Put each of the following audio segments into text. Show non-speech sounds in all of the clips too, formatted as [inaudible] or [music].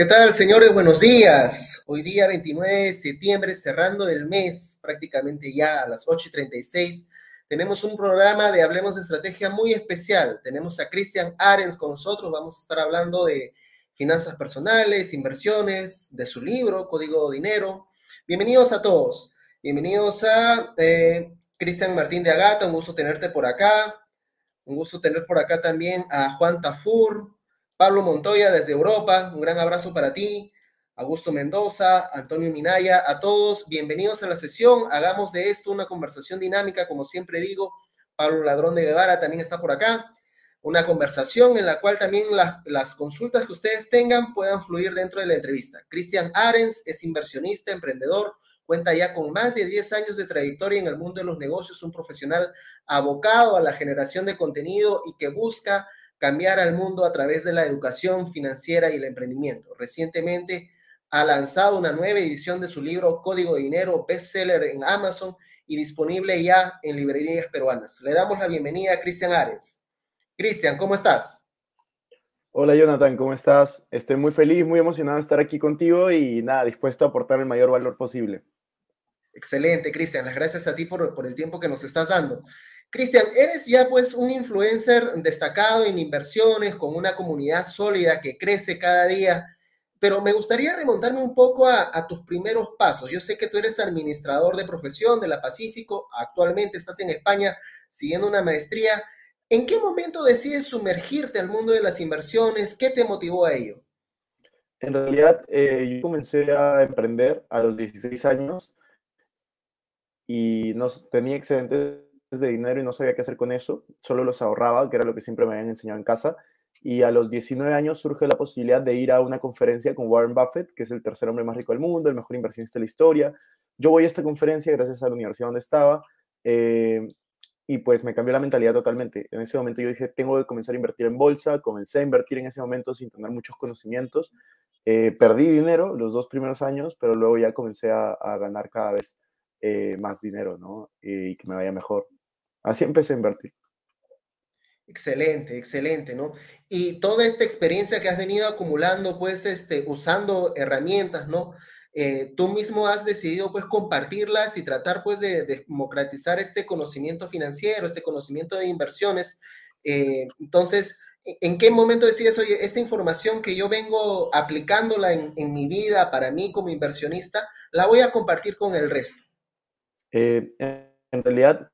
¿Qué tal, señores? Buenos días. Hoy día 29 de septiembre, cerrando el mes, prácticamente ya a las 8 y 36, tenemos un programa de Hablemos de Estrategia muy especial. Tenemos a Cristian Arens con nosotros. Vamos a estar hablando de finanzas personales, inversiones, de su libro, Código Dinero. Bienvenidos a todos. Bienvenidos a eh, Cristian Martín de Agata. Un gusto tenerte por acá. Un gusto tener por acá también a Juan Tafur, Pablo Montoya desde Europa, un gran abrazo para ti. Augusto Mendoza, Antonio Minaya, a todos, bienvenidos a la sesión. Hagamos de esto una conversación dinámica, como siempre digo. Pablo Ladrón de Guevara también está por acá. Una conversación en la cual también las consultas que ustedes tengan puedan fluir dentro de la entrevista. Cristian Arens es inversionista, emprendedor, cuenta ya con más de 10 años de trayectoria en el mundo de los negocios, un profesional abocado a la generación de contenido y que busca cambiar al mundo a través de la educación financiera y el emprendimiento. Recientemente ha lanzado una nueva edición de su libro Código de Dinero, bestseller en Amazon y disponible ya en librerías peruanas. Le damos la bienvenida a Cristian Ares. Cristian, ¿cómo estás? Hola Jonathan, ¿cómo estás? Estoy muy feliz, muy emocionado de estar aquí contigo y nada, dispuesto a aportar el mayor valor posible. Excelente, Cristian. Las gracias a ti por, por el tiempo que nos estás dando. Cristian, eres ya pues un influencer destacado en inversiones, con una comunidad sólida que crece cada día, pero me gustaría remontarme un poco a, tus primeros pasos. Yo sé que tú eres administrador de profesión de la Pacífico, actualmente estás en España siguiendo una maestría. ¿En qué momento decides sumergirte al mundo de las inversiones? ¿Qué te motivó a ello? En realidad, eh, yo comencé a emprender a los 16 años y no tenía excedentes de dinero y no sabía qué hacer con eso, solo los ahorraba, que era lo que siempre me habían enseñado en casa. Y a los 19 años surge la posibilidad de ir a una conferencia con Warren Buffett, que es el tercer hombre más rico del mundo, el mejor inversionista de la historia. Yo voy a esta conferencia gracias a la universidad donde estaba eh, y pues me cambió la mentalidad totalmente. En ese momento yo dije, tengo que comenzar a invertir en bolsa, comencé a invertir en ese momento sin tener muchos conocimientos. Eh, perdí dinero los dos primeros años, pero luego ya comencé a, ganar cada vez eh, más dinero, ¿no? Y que me vaya mejor. Así empecé a invertir. Excelente, excelente, ¿no? Y toda esta experiencia que has venido acumulando, pues, este, usando herramientas, ¿no? Eh, tú mismo has decidido, pues, compartirlas y tratar, pues, de, democratizar este conocimiento financiero, este conocimiento de inversiones. Eh, entonces, ¿en qué momento decides, oye, esta información que yo vengo aplicándola en, en, mi vida para mí como inversionista, la voy a compartir con el resto? Eh, en realidad,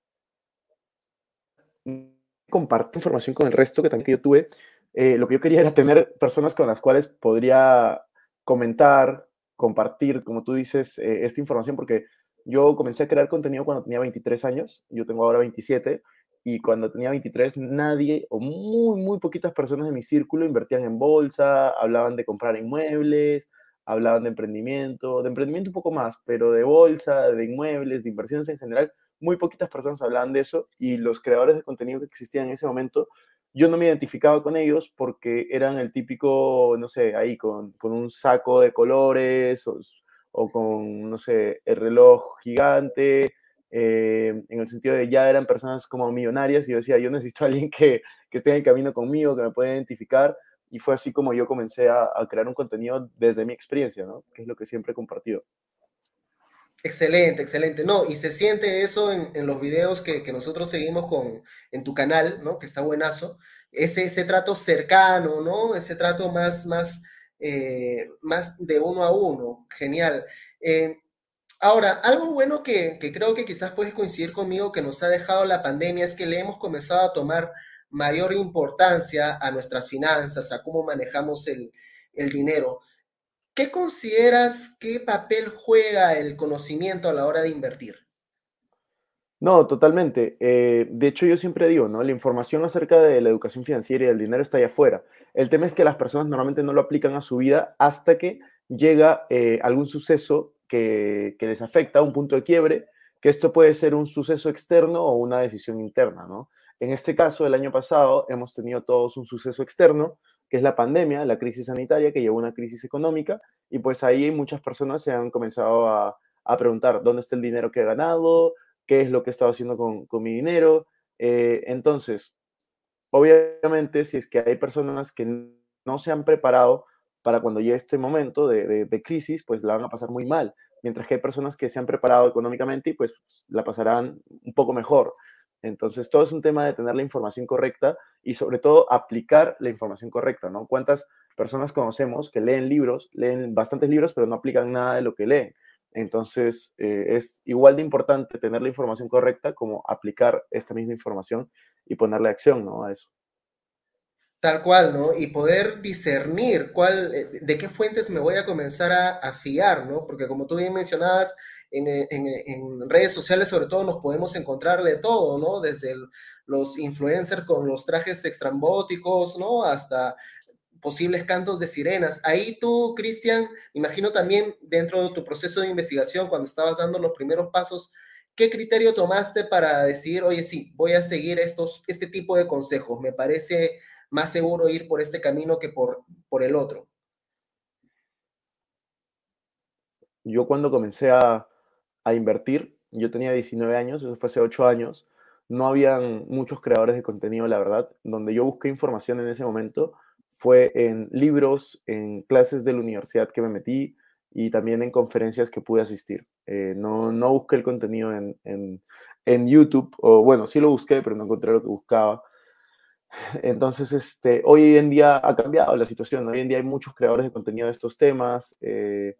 compartir información con el resto que también que yo tuve. Eh, lo que yo quería era tener personas con las cuales podría comentar, compartir, como tú dices, eh, esta información, porque yo comencé a crear contenido cuando tenía 23 años, yo tengo ahora 27, y cuando tenía 23 nadie o muy, muy poquitas personas de mi círculo invertían en bolsa, hablaban de comprar inmuebles, hablaban de emprendimiento, de emprendimiento un poco más, pero de bolsa, de inmuebles, de inversiones en general, muy poquitas personas hablaban de eso y los creadores de contenido que existían en ese momento, yo no me identificaba con ellos porque eran el típico, no sé, ahí con, con un saco de colores o, con, no sé, el reloj gigante, eh, en el sentido de ya eran personas como millonarias y yo decía, yo necesito a alguien que, que esté en el camino conmigo, que me pueda identificar. Y fue así como yo comencé a, a crear un contenido desde mi experiencia, ¿no? Que es lo que siempre he compartido. Excelente, excelente. No, y se siente eso en, los videos que, nosotros seguimos con, en tu canal, ¿no? Que está buenazo. Ese, ese trato cercano, ¿no? Ese trato más, más, eh, más de uno a uno. Genial. Eh, ahora, algo bueno que, creo que quizás puedes coincidir conmigo que nos ha dejado la pandemia es que le hemos comenzado a tomar mayor importancia a nuestras finanzas, a cómo manejamos el, el dinero. ¿Qué consideras qué papel juega el conocimiento a la hora de invertir? No, totalmente. Eh, de hecho, yo siempre digo, ¿no? La información acerca de la educación financiera y del dinero está allá afuera. El tema es que las personas normalmente no lo aplican a su vida hasta que llega eh, algún suceso que, que, les afecta, un punto de quiebre, que esto puede ser un suceso externo o una decisión interna, ¿no? En este caso, el año pasado hemos tenido todos un suceso externo, que es la pandemia, la crisis sanitaria que llevó a una crisis económica, y pues ahí muchas personas se han comenzado a, preguntar dónde está el dinero que he ganado, qué es lo que he estado haciendo con, mi dinero. Eh, entonces, obviamente, si es que hay personas que no se han preparado para cuando llegue este momento de, crisis, pues la van a pasar muy mal, mientras que hay personas que se han preparado económicamente y pues la pasarán un poco mejor. Entonces, todo es un tema de tener la información correcta y sobre todo aplicar la información correcta, ¿no? ¿Cuántas personas conocemos que leen libros, leen bastantes libros, pero no aplican nada de lo que leen? Entonces, eh, es igual de importante tener la información correcta como aplicar esta misma información y ponerle acción, ¿no? A eso. Tal cual, ¿no? Y poder discernir cuál, eh, de qué fuentes me voy a comenzar a, fiar, ¿no? Porque como tú bien mencionabas, en, en, redes sociales sobre todo nos podemos encontrar de todo, ¿no? Desde los influencers con los trajes extrambóticos, ¿no? Hasta posibles cantos de sirenas. Ahí tú, Cristian, imagino también dentro de tu proceso de investigación, cuando estabas dando los primeros pasos, ¿qué criterio tomaste para decir, oye, sí, voy a seguir estos, este tipo de consejos? Me parece más seguro ir por este camino que por, por el otro. Yo cuando comencé a, a invertir, yo tenía 19 años, eso fue hace 8 años, no habían muchos creadores de contenido, la verdad, donde yo busqué información en ese momento fue en libros, en clases de la universidad que me metí y también en conferencias que pude asistir. Eh, no, no busqué el contenido en, en, en, YouTube, o bueno, sí lo busqué, pero no encontré lo que buscaba. Entonces, este, hoy en día ha cambiado la situación. Hoy en día hay muchos creadores de contenido de estos temas, eh,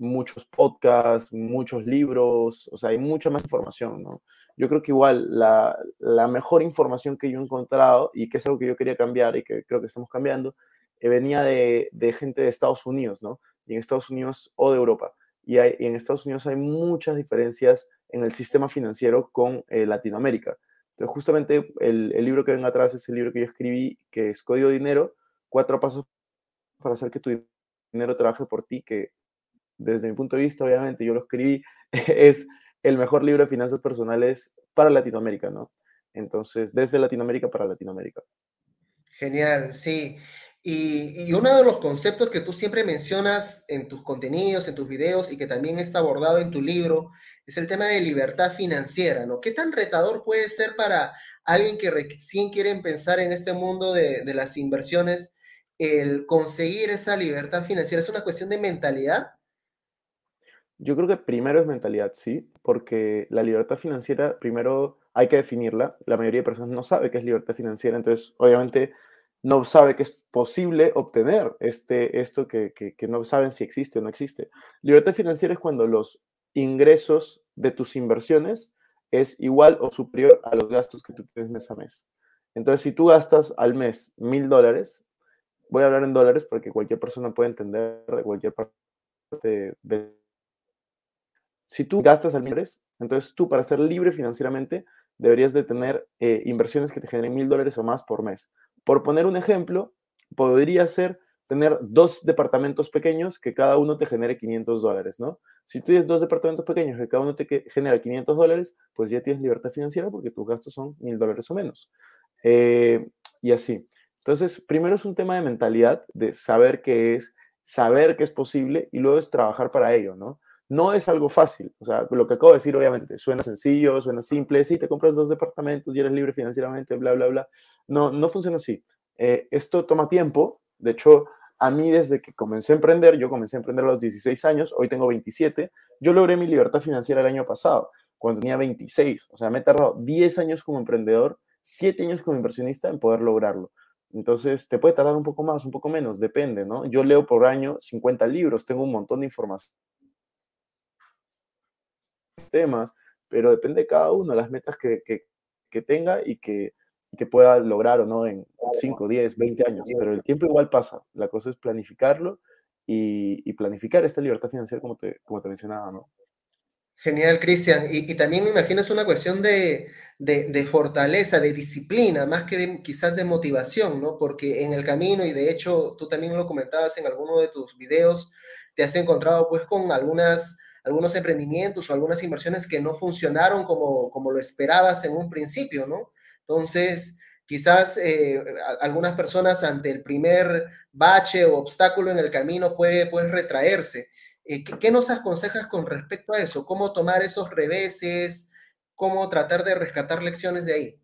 muchos podcasts, muchos libros, o sea, hay mucha más información, ¿no? Yo creo que igual la, la mejor información que yo he encontrado y que es algo que yo quería cambiar y que creo que estamos cambiando, eh, venía de, de, gente de Estados Unidos, ¿no? Y en Estados Unidos o de Europa. Y, hay, y en Estados Unidos hay muchas diferencias en el sistema financiero con eh, Latinoamérica. Entonces, justamente el, el, libro que ven atrás es el libro que yo escribí, que es Código Dinero, cuatro pasos para hacer que tu dinero trabaje por ti, que desde mi punto de vista, obviamente, yo lo escribí, [laughs] es el mejor libro de finanzas personales para Latinoamérica, ¿no? Entonces, desde Latinoamérica para Latinoamérica. Genial, sí. Y, uno de los conceptos que tú siempre mencionas en tus contenidos, en tus videos y que también está abordado en tu libro es el tema de libertad financiera, ¿no? ¿Qué tan retador puede ser para alguien que recién quiere pensar en este mundo de, de las inversiones el conseguir esa libertad financiera? ¿Es una cuestión de mentalidad? Yo creo que primero es mentalidad, sí, porque la libertad financiera, primero hay que definirla. La mayoría de personas no sabe qué es libertad financiera, entonces obviamente no sabe que es posible obtener este, esto que, que, no saben si existe o no existe. Libertad financiera es cuando los ingresos de tus inversiones es igual o superior a los gastos que tú tienes mes a mes. Entonces, si tú gastas al mes mil dólares, voy a hablar en dólares porque cualquier persona puede entender de cualquier parte de... Si tú gastas al mes, entonces tú para ser libre financieramente deberías de tener eh, inversiones que te generen mil dólares o más por mes. Por poner un ejemplo, podría ser tener dos departamentos pequeños que cada uno te genere 500 dólares, ¿no? Si tienes dos departamentos pequeños que cada uno te genera 500 dólares, pues ya tienes libertad financiera porque tus gastos son mil dólares o menos. Eh, y así. Entonces, primero es un tema de mentalidad, de saber qué es, saber que es posible y luego es trabajar para ello, ¿no? No es algo fácil, o sea, lo que acabo de decir obviamente suena sencillo, suena simple, sí, te compras dos departamentos y eres libre financieramente, bla, bla, bla. No, no funciona así. Eh, esto toma tiempo, de hecho, a mí desde que comencé a emprender, yo comencé a emprender a los 16 años, hoy tengo 27, yo logré mi libertad financiera el año pasado, cuando tenía 26, o sea, me he tardado 10 años como emprendedor, 7 años como inversionista en poder lograrlo. Entonces, te puede tardar un poco más, un poco menos, depende, ¿no? Yo leo por año 50 libros, tengo un montón de información temas, pero depende de cada uno, las metas que, que, tenga y que, que, pueda lograr o no en 5, 10, 20 años. Pero el tiempo igual pasa. La cosa es planificarlo y, planificar esta libertad financiera como te, como te mencionaba, ¿no? Genial, Cristian. Y, también me imagino es una cuestión de, de, de fortaleza, de disciplina, más que quizás de motivación, ¿no? Porque en el camino, y de hecho tú también lo comentabas en alguno de tus videos, te has encontrado pues con algunas algunos emprendimientos o algunas inversiones que no funcionaron como, como lo esperabas en un principio, ¿no? Entonces, quizás eh, algunas personas ante el primer bache o obstáculo en el camino puede, puede retraerse. Eh, ¿qué, ¿Qué nos aconsejas con respecto a eso? ¿Cómo tomar esos reveses? ¿Cómo tratar de rescatar lecciones de ahí?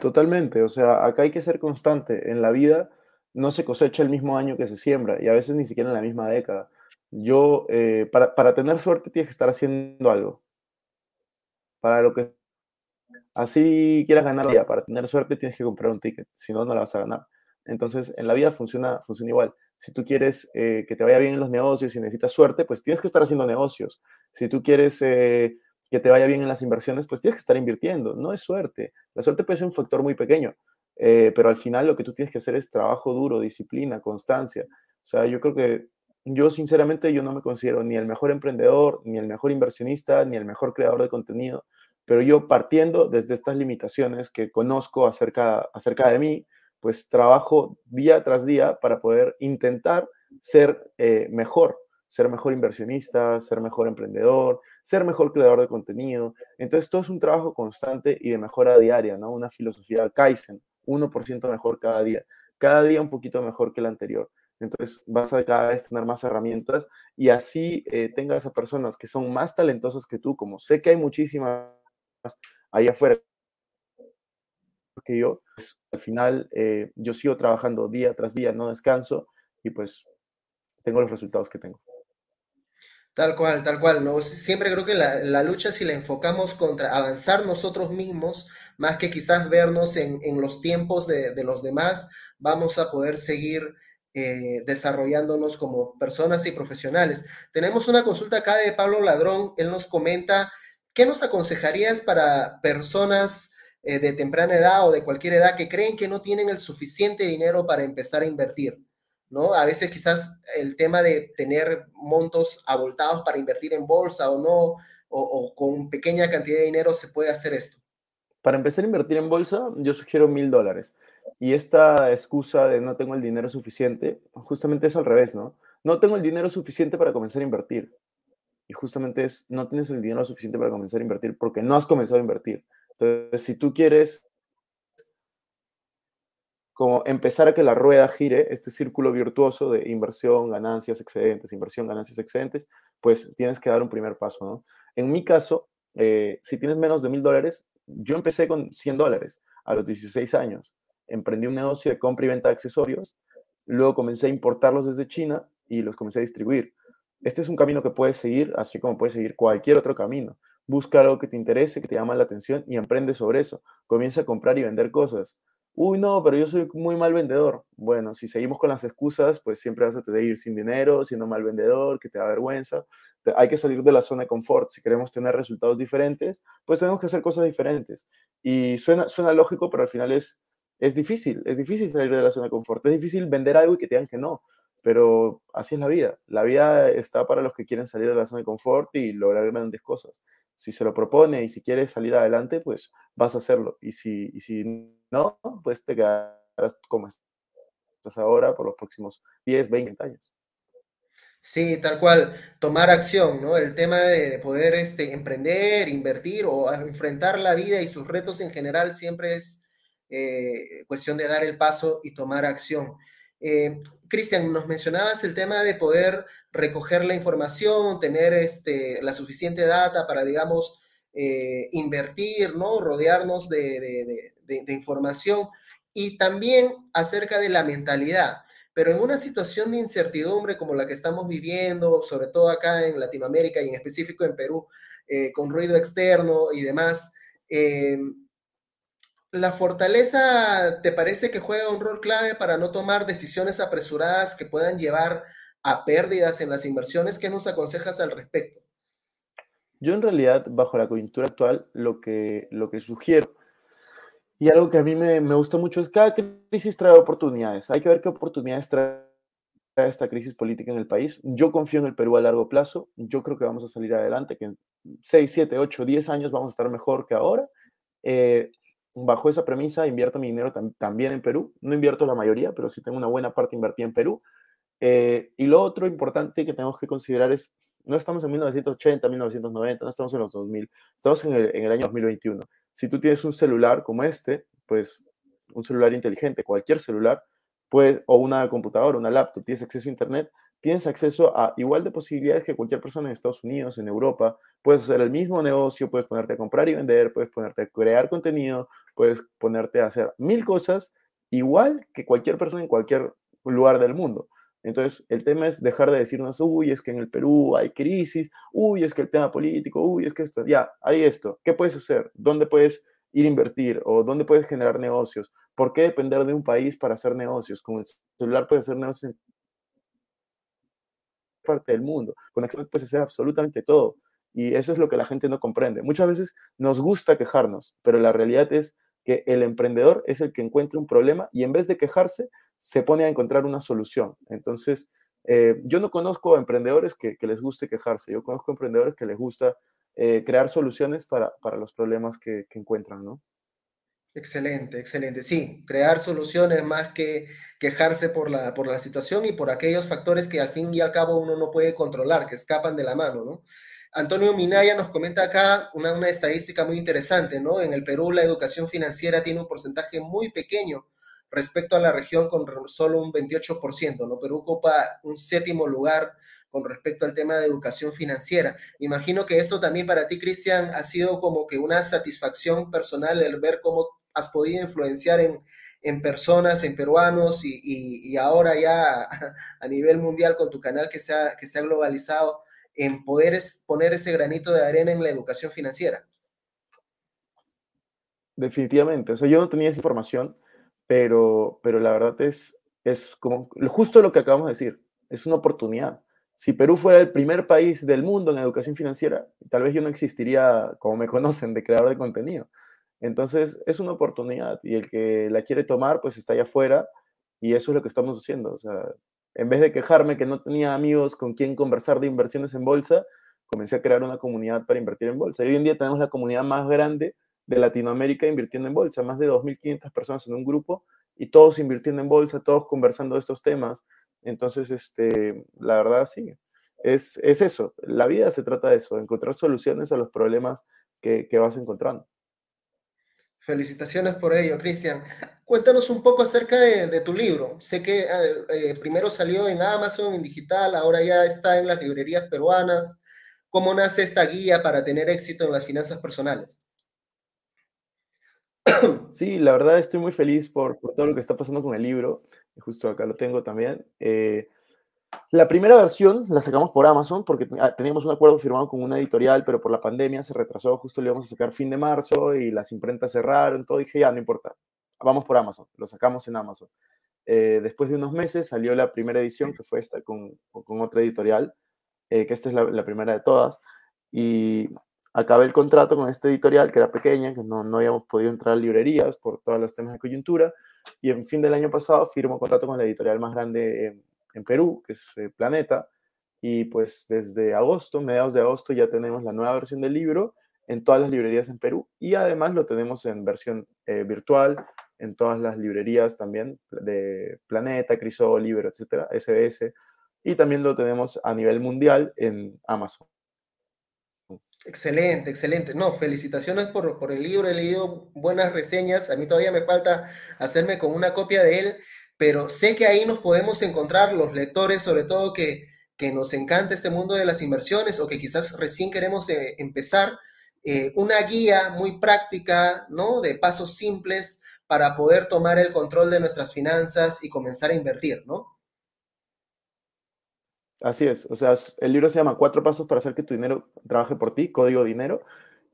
Totalmente, o sea, acá hay que ser constante. En la vida no se cosecha el mismo año que se siembra y a veces ni siquiera en la misma década. Yo, eh, para, para, tener suerte tienes que estar haciendo algo. Para lo que así quieras ganar día, para tener suerte tienes que comprar un ticket, si no, no la vas a ganar. Entonces, en la vida funciona, funciona igual. Si tú quieres eh, que te vaya bien en los negocios y necesitas suerte, pues tienes que estar haciendo negocios. Si tú quieres eh, que te vaya bien en las inversiones, pues tienes que estar invirtiendo. No es suerte. La suerte puede ser un factor muy pequeño, pero al final lo que tú tienes que hacer es trabajo duro, disciplina, constancia. O sea, yo creo que yo sinceramente yo no me considero ni el mejor emprendedor, ni el mejor inversionista, ni el mejor creador de contenido, pero yo partiendo desde estas limitaciones que conozco acerca, acerca de mí, pues trabajo día tras día para poder intentar ser eh, mejor, ser mejor inversionista, ser mejor emprendedor, ser mejor creador de contenido. Entonces, todo es un trabajo constante y de mejora diaria, ¿no? Una filosofía Kaizen, 1% mejor cada día, cada día un poquito mejor que el anterior. Entonces, vas a cada vez tener más herramientas y así eh, tengas a personas que son más talentosas que tú, como sé que hay muchísimas ahí afuera que yo, pues, al final eh, yo sigo trabajando día tras día, no descanso y pues tengo los resultados que tengo. Tal cual, tal cual. ¿no? Siempre creo que la, lucha, si la enfocamos contra avanzar nosotros mismos, más que quizás vernos en, los tiempos de, los demás, vamos a poder seguir eh, desarrollándonos como personas y profesionales. Tenemos una consulta acá de Pablo Ladrón. Él nos comenta, ¿qué nos aconsejarías para personas eh, de temprana edad o de cualquier edad que creen que no tienen el suficiente dinero para empezar a invertir? ¿no? A veces quizás el tema de tener montos abultados para invertir en bolsa o no, o, con pequeña cantidad de dinero se puede hacer esto. Para empezar a invertir en bolsa, yo sugiero mil dólares. Y esta excusa de no tengo el dinero suficiente, justamente es al revés, ¿no? No tengo el dinero suficiente para comenzar a invertir. Y justamente es, no tienes el dinero suficiente para comenzar a invertir porque no has comenzado a invertir. Entonces, si tú quieres como empezar a que la rueda gire, este círculo virtuoso de inversión, ganancias, excedentes, inversión, ganancias, excedentes, pues tienes que dar un primer paso, ¿no? En mi caso, eh, si tienes menos de mil dólares, yo empecé con 100 dólares a los 16 años. Emprendí un negocio de compra y venta de accesorios, luego comencé a importarlos desde China y los comencé a distribuir. Este es un camino que puedes seguir, así como puedes seguir cualquier otro camino. Busca algo que te interese, que te llama la atención y emprende sobre eso. Comienza a comprar y vender cosas uy, no, pero yo soy muy mal vendedor. Bueno, si seguimos con las excusas, pues siempre vas a tener que ir sin dinero, siendo mal vendedor, que te da vergüenza. Hay que salir de la zona de confort. Si queremos tener resultados diferentes, pues tenemos que hacer cosas diferentes. Y suena, suena lógico, pero al final es, es difícil. Es difícil salir de la zona de confort. Es difícil vender algo y que te digan que no. Pero así es la vida. La vida está para los que quieren salir de la zona de confort y lograr grandes cosas si se lo propone y si quieres salir adelante, pues vas a hacerlo. Y si, y si no, pues te quedarás como estás ahora por los próximos 10, 20 años. Sí, tal cual, tomar acción, ¿no? El tema de poder este, emprender, invertir o enfrentar la vida y sus retos en general siempre es eh, cuestión de dar el paso y tomar acción. Eh, Cristian, nos mencionabas el tema de poder recoger la información, tener este, la suficiente data para, digamos, eh, invertir, ¿no? Rodearnos de, información y también acerca de la mentalidad. Pero en una situación de incertidumbre como la que estamos viviendo, sobre todo acá en Latinoamérica y en específico en Perú, eh, con ruido externo y demás, ¿La fortaleza te parece que juega un rol clave para no tomar decisiones apresuradas que puedan llevar a pérdidas en las inversiones? ¿Qué nos aconsejas al respecto? Yo en realidad, bajo la coyuntura actual, lo que, lo que sugiero, y algo que a mí me, me gusta mucho es cada crisis trae oportunidades. Hay que ver qué oportunidades trae esta crisis política en el país. Yo confío en el Perú a largo plazo. Yo creo que vamos a salir adelante, que en 6, 7, 8, 10 años vamos a estar mejor que ahora. Eh, bajo esa premisa invierto mi dinero también en Perú. No invierto la mayoría, pero sí tengo una buena parte invertida en Perú. Eh, y lo otro importante que tenemos que considerar es, no estamos en 1980, 1990, no estamos en los 2000, estamos en el, en el año 2021. Si tú tienes un celular como este, pues un celular inteligente, cualquier celular, puede, o una computadora, una laptop, tienes acceso a Internet, tienes acceso a igual de posibilidades que cualquier persona en Estados Unidos, en Europa. Puedes hacer el mismo negocio, puedes ponerte a comprar y vender, puedes ponerte a crear contenido, puedes ponerte a hacer mil cosas igual que cualquier persona en cualquier lugar del mundo. Entonces, el tema es dejar de decirnos, uy, es que en el Perú hay crisis, uy, es que el tema político, uy, es que esto, ya, hay esto, ¿qué puedes hacer? ¿Dónde puedes ir a invertir o dónde puedes generar negocios? ¿Por qué depender de un país para hacer negocios? Con el celular puedes hacer negocios en parte del mundo, con Excel puedes hacer absolutamente todo. Y eso es lo que la gente no comprende. Muchas veces nos gusta quejarnos, pero la realidad es que el emprendedor es el que encuentra un problema y en vez de quejarse, se pone a encontrar una solución. Entonces, eh, yo no conozco emprendedores que, les guste quejarse, yo conozco emprendedores que les gusta eh, crear soluciones para, los problemas que, encuentran, ¿no? Excelente, excelente. Sí, crear soluciones más que quejarse por la, por la situación y por aquellos factores que al fin y al cabo uno no puede controlar, que escapan de la mano, ¿no? Antonio Minaya nos comenta acá una, una estadística muy interesante, ¿no? En el Perú la educación financiera tiene un porcentaje muy pequeño respecto a la región con solo un 28%, ¿no? Perú ocupa un séptimo lugar con respecto al tema de educación financiera. Imagino que esto también para ti, Cristian, ha sido como que una satisfacción personal el ver cómo has podido influenciar en, personas, en peruanos y, ahora ya [laughs] a, nivel mundial con tu canal que se ha, que se ha globalizado, en poder poner ese granito de arena en la educación financiera. Definitivamente, o sea, yo no tenía esa información pero, pero la verdad es, es como justo lo que acabamos de decir, es una oportunidad. Si Perú fuera el primer país del mundo en educación financiera, tal vez yo no existiría, como me [laughs] conocen, de creador de contenido. Entonces, es una oportunidad y el que la quiere tomar, pues está allá afuera y eso es lo que estamos haciendo. O sea, en vez de quejarme que no tenía amigos con quien conversar de inversiones en bolsa, comencé a crear una comunidad para invertir en bolsa. Y hoy en día tenemos la comunidad más grande de Latinoamérica invirtiendo en bolsa, más de 2.500 personas en un grupo y todos invirtiendo en bolsa, todos conversando de estos temas. Entonces, este, la verdad sí, es, es eso, la vida se trata de eso, de encontrar soluciones a los problemas que, vas encontrando. Felicitaciones por ello, Cristian. Cuéntanos un poco acerca de, tu libro. Sé que eh, eh, primero salió en Amazon, en digital, ahora ya está en las librerías peruanas. ¿Cómo nace esta guía para tener éxito en las finanzas personales? [coughs] Sí, la verdad estoy muy feliz por, todo lo que está pasando con el libro. Justo acá lo tengo también. Eh, la primera versión la sacamos por Amazon porque ah, teníamos un acuerdo firmado con una editorial, pero por la pandemia se retrasó, justo lo íbamos a sacar fin de marzo y las imprentas cerraron, todo. dije, ya, no importa, vamos por Amazon, lo sacamos en Amazon. Eh, después de unos meses salió la primera edición, que fue esta con, con otra editorial, eh, que esta es la, la, primera de todas. Y acabé el contrato con esta editorial que era pequeña, que no, no habíamos podido entrar a librerías por todos los temas de coyuntura, y en fin del año pasado firmo contrato con la editorial más grande en, Perú, que es eh, Planeta, y pues desde agosto, mediados de agosto, ya tenemos la nueva versión del libro en todas las librerías en Perú, y además lo tenemos en versión eh, virtual, en todas las librerías también de Planeta, Crisol, Libro, etcétera, SBS, y también lo tenemos a nivel mundial en Amazon. Excelente, excelente. No, felicitaciones por, por, el libro. He leído buenas reseñas. A mí todavía me falta hacerme con una copia de él, pero sé que ahí nos podemos encontrar los lectores, sobre todo que, que nos encanta este mundo de las inversiones o que quizás recién queremos eh, empezar, eh, una guía muy práctica, ¿no? De pasos simples para poder tomar el control de nuestras finanzas y comenzar a invertir, ¿no? Así es, o sea, el libro se llama Cuatro pasos para hacer que tu dinero trabaje por ti, código dinero,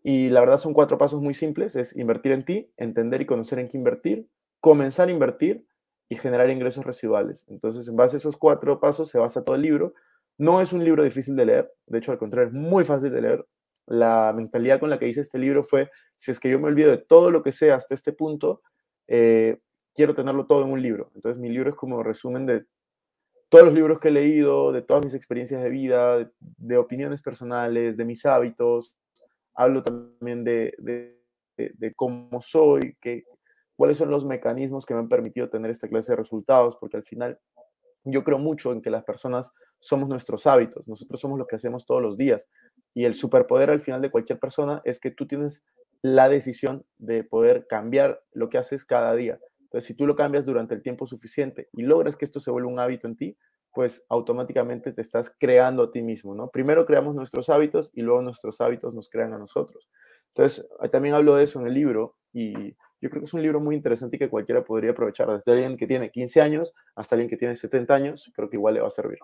y la verdad son cuatro pasos muy simples, es invertir en ti, entender y conocer en qué invertir, comenzar a invertir y generar ingresos residuales. Entonces, en base a esos cuatro pasos se basa todo el libro. No es un libro difícil de leer, de hecho, al contrario, es muy fácil de leer. La mentalidad con la que hice este libro fue, si es que yo me olvido de todo lo que sé hasta este punto, eh, quiero tenerlo todo en un libro. Entonces, mi libro es como resumen de todos los libros que he leído, de todas mis experiencias de vida, de, opiniones personales, de mis hábitos. Hablo también de, de, cómo soy, que, cuáles son los mecanismos que me han permitido tener esta clase de resultados, porque al final yo creo mucho en que las personas somos nuestros hábitos, nosotros somos lo que hacemos todos los días. Y el superpoder al final de cualquier persona es que tú tienes la decisión de poder cambiar lo que haces cada día. Entonces, si tú lo cambias durante el tiempo suficiente y logras que esto se vuelva un hábito en ti, pues automáticamente te estás creando a ti mismo, ¿no? Primero creamos nuestros hábitos y luego nuestros hábitos nos crean a nosotros. Entonces, también hablo de eso en el libro y yo creo que es un libro muy interesante y que cualquiera podría aprovechar, desde alguien que tiene 15 años hasta alguien que tiene 70 años, creo que igual le va a servir.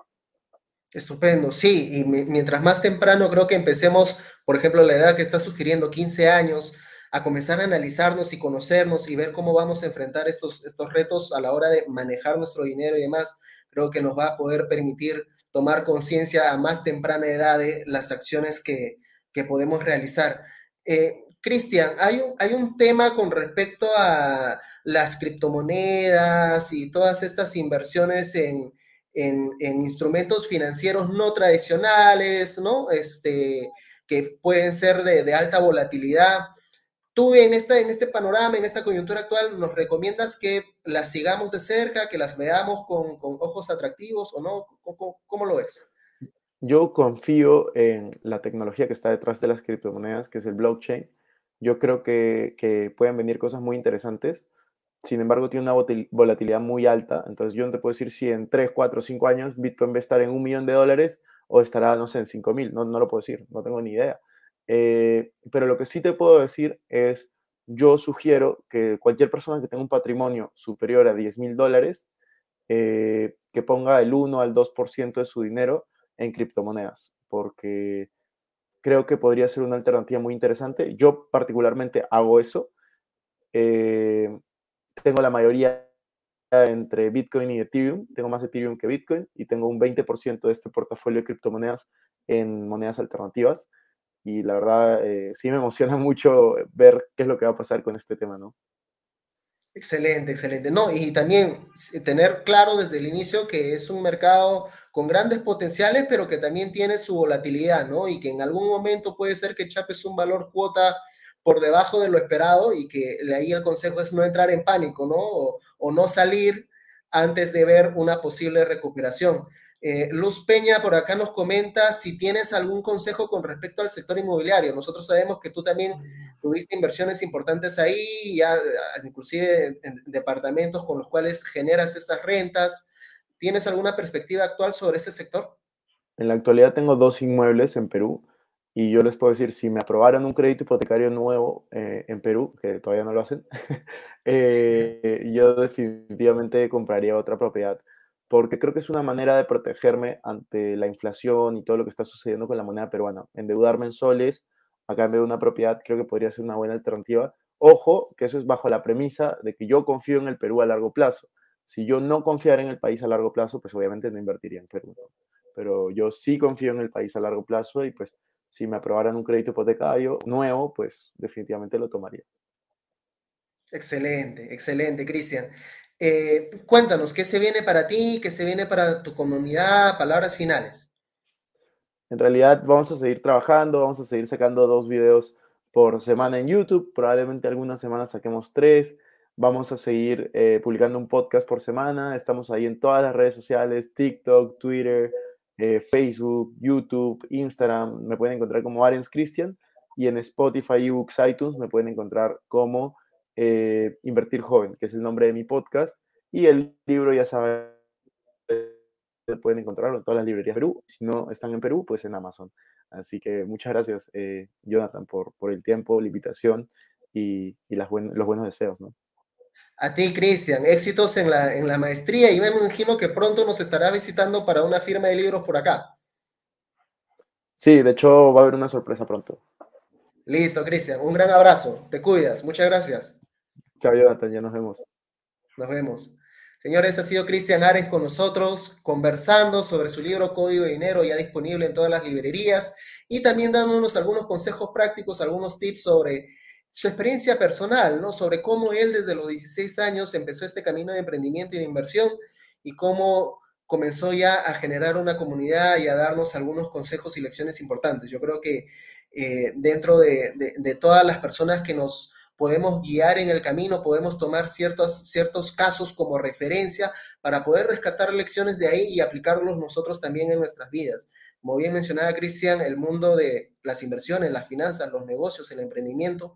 Estupendo, sí, y mientras más temprano creo que empecemos, por ejemplo, la edad que está sugiriendo, 15 años, a comenzar a analizarnos y conocernos y ver cómo vamos a enfrentar estos, estos retos a la hora de manejar nuestro dinero y demás, creo que nos va a poder permitir tomar conciencia a más temprana edad de las acciones que, que podemos realizar. Eh, Cristian, hay un, hay un tema con respecto a las criptomonedas y todas estas inversiones en, en, instrumentos financieros no tradicionales, ¿no? Este, que pueden ser de, de alta volatilidad. Tú en, esta, en este panorama, en esta coyuntura actual, ¿nos recomiendas que las sigamos de cerca, que las veamos con, con ojos atractivos o no? ¿Cómo, cómo lo ves? Yo confío en la tecnología que está detrás de las criptomonedas, que es el blockchain. Yo creo que, que pueden venir cosas muy interesantes. Sin embargo, tiene una volatilidad muy alta. Entonces, yo no te puedo decir si en 3, 4, 5 años Bitcoin va a estar en un millón de dólares o estará, no sé, en 5 mil. No, no lo puedo decir, no tengo ni idea. Eh, pero lo que sí te puedo decir es, yo sugiero que cualquier persona que tenga un patrimonio superior a 10 mil dólares, eh, que ponga el 1 al 2% de su dinero en criptomonedas, porque creo que podría ser una alternativa muy interesante. Yo particularmente hago eso. Eh, tengo la mayoría entre Bitcoin y Ethereum. Tengo más Ethereum que Bitcoin y tengo un 20% de este portafolio de criptomonedas en monedas alternativas. Y la verdad, eh, sí me emociona [laughs] mucho ver qué es lo que va a pasar con este tema, ¿no? Excelente, excelente. No, y también tener claro desde el inicio que es un mercado con grandes potenciales, pero que también tiene su volatilidad, ¿no? Y que en algún momento puede ser que chapes un valor cuota por debajo de lo esperado y que ahí el consejo es no entrar en pánico, ¿no? O, o no salir antes de ver una posible recuperación. Eh, Luz Peña por acá nos comenta si tienes algún consejo con respecto al sector inmobiliario. Nosotros sabemos que tú también tuviste inversiones importantes ahí, ya inclusive en departamentos con los cuales generas esas rentas. ¿Tienes alguna perspectiva actual sobre ese sector? En la actualidad tengo dos inmuebles en Perú y yo les puedo decir, si me aprobaran un crédito hipotecario nuevo eh, en Perú, que todavía no lo hacen, [laughs] eh, yo definitivamente compraría otra propiedad porque creo que es una manera de protegerme ante la inflación y todo lo que está sucediendo con la moneda peruana. Endeudarme en soles a cambio de una propiedad creo que podría ser una buena alternativa. Ojo, que eso es bajo la premisa de que yo confío en el Perú a largo plazo. Si yo no confiara en el país a largo plazo, pues obviamente no invertiría en Perú. Pero yo sí confío en el país a largo plazo y pues si me aprobaran un crédito hipotecario nuevo, pues definitivamente lo tomaría. Excelente, excelente, Cristian. Eh, cuéntanos, ¿qué se viene para ti? ¿Qué se viene para tu comunidad? Palabras finales. En realidad vamos a seguir trabajando, vamos a seguir sacando dos videos por semana en YouTube, probablemente algunas semanas saquemos tres, vamos a seguir eh, publicando un podcast por semana, estamos ahí en todas las redes sociales, TikTok, Twitter, eh, Facebook, YouTube, Instagram, me pueden encontrar como Arens Christian y en Spotify, eBooks, iTunes me pueden encontrar como eh, Invertir Joven, que es el nombre de mi podcast. Y el libro, ya saben, pueden encontrarlo en todas las librerías de Perú. Si no están en Perú, pues en Amazon. Así que muchas gracias, eh, Jonathan, por, por el tiempo, la invitación y, y las los buenos deseos. ¿no? A ti, Cristian, éxitos en la, en la maestría y me imagino que pronto nos estará visitando para una firma de libros por acá. Sí, de hecho va a haber una sorpresa pronto. Listo, Cristian, un gran abrazo, te cuidas, muchas gracias. Chao, Jonathan, ya nos vemos. Nos vemos. Señores, ha sido Cristian Ares con nosotros conversando sobre su libro Código de Dinero, ya disponible en todas las librerías, y también dándonos algunos consejos prácticos, algunos tips sobre su experiencia personal, ¿no? Sobre cómo él desde los 16 años empezó este camino de emprendimiento y de inversión y cómo comenzó ya a generar una comunidad y a darnos algunos consejos y lecciones importantes. Yo creo que eh, dentro de, de todas las personas que nos podemos guiar en el camino, podemos tomar ciertos, ciertos casos como referencia para poder rescatar lecciones de ahí y aplicarlos nosotros también en nuestras vidas. Como bien mencionaba Cristian, el mundo de las inversiones, las finanzas, los negocios, el emprendimiento,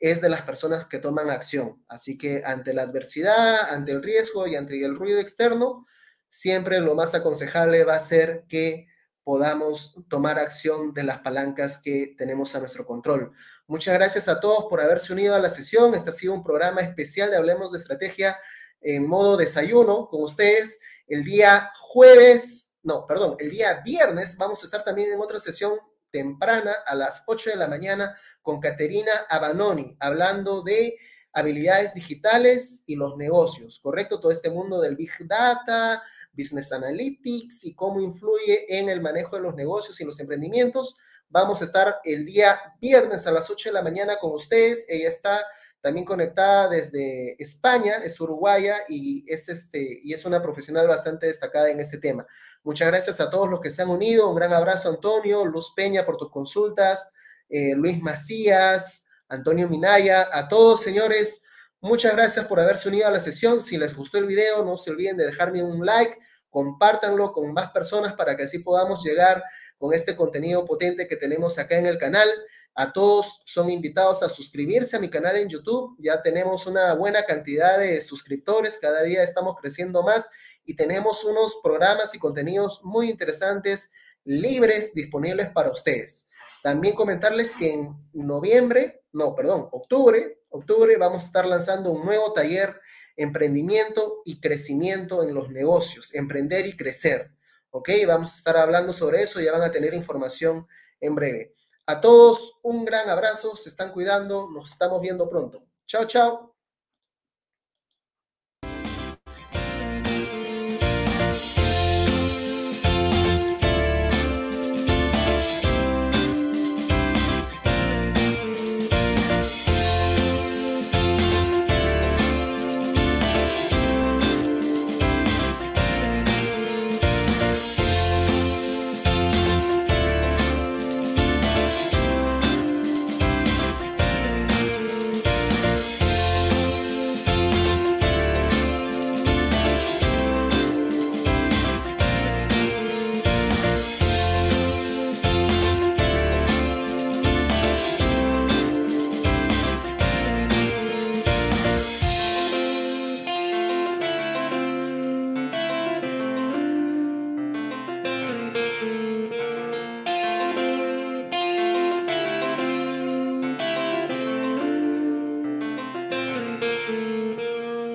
es de las personas que toman acción. Así que ante la adversidad, ante el riesgo y ante el ruido externo, siempre lo más aconsejable va a ser que podamos tomar acción de las palancas que tenemos a nuestro control. Muchas gracias a todos por haberse unido a la sesión. Este ha sido un programa especial de Hablemos de Estrategia en modo desayuno con ustedes. El día jueves, no, perdón, el día viernes vamos a estar también en otra sesión temprana a las 8 de la mañana con Caterina Abanoni, hablando de habilidades digitales y los negocios, ¿correcto? Todo este mundo del Big Data, Business Analytics y cómo influye en el manejo de los negocios y los emprendimientos. Vamos a estar el día viernes a las 8 de la mañana con ustedes. Ella está también conectada desde España, es uruguaya y es, este, y es una profesional bastante destacada en ese tema. Muchas gracias a todos los que se han unido. Un gran abrazo, Antonio, Luz Peña, por tus consultas, eh, Luis Macías, Antonio Minaya, a todos, señores. Muchas gracias por haberse unido a la sesión. Si les gustó el video, no se olviden de dejarme un like, compártanlo con más personas para que así podamos llegar con este contenido potente que tenemos acá en el canal. A todos son invitados a suscribirse a mi canal en YouTube. Ya tenemos una buena cantidad de suscriptores, cada día estamos creciendo más y tenemos unos programas y contenidos muy interesantes, libres, disponibles para ustedes. También comentarles que en noviembre, no, perdón, octubre, octubre vamos a estar lanzando un nuevo taller emprendimiento y crecimiento en los negocios, emprender y crecer. ¿Ok? Vamos a estar hablando sobre eso, ya van a tener información en breve. A todos un gran abrazo, se están cuidando, nos estamos viendo pronto. Chao, chao.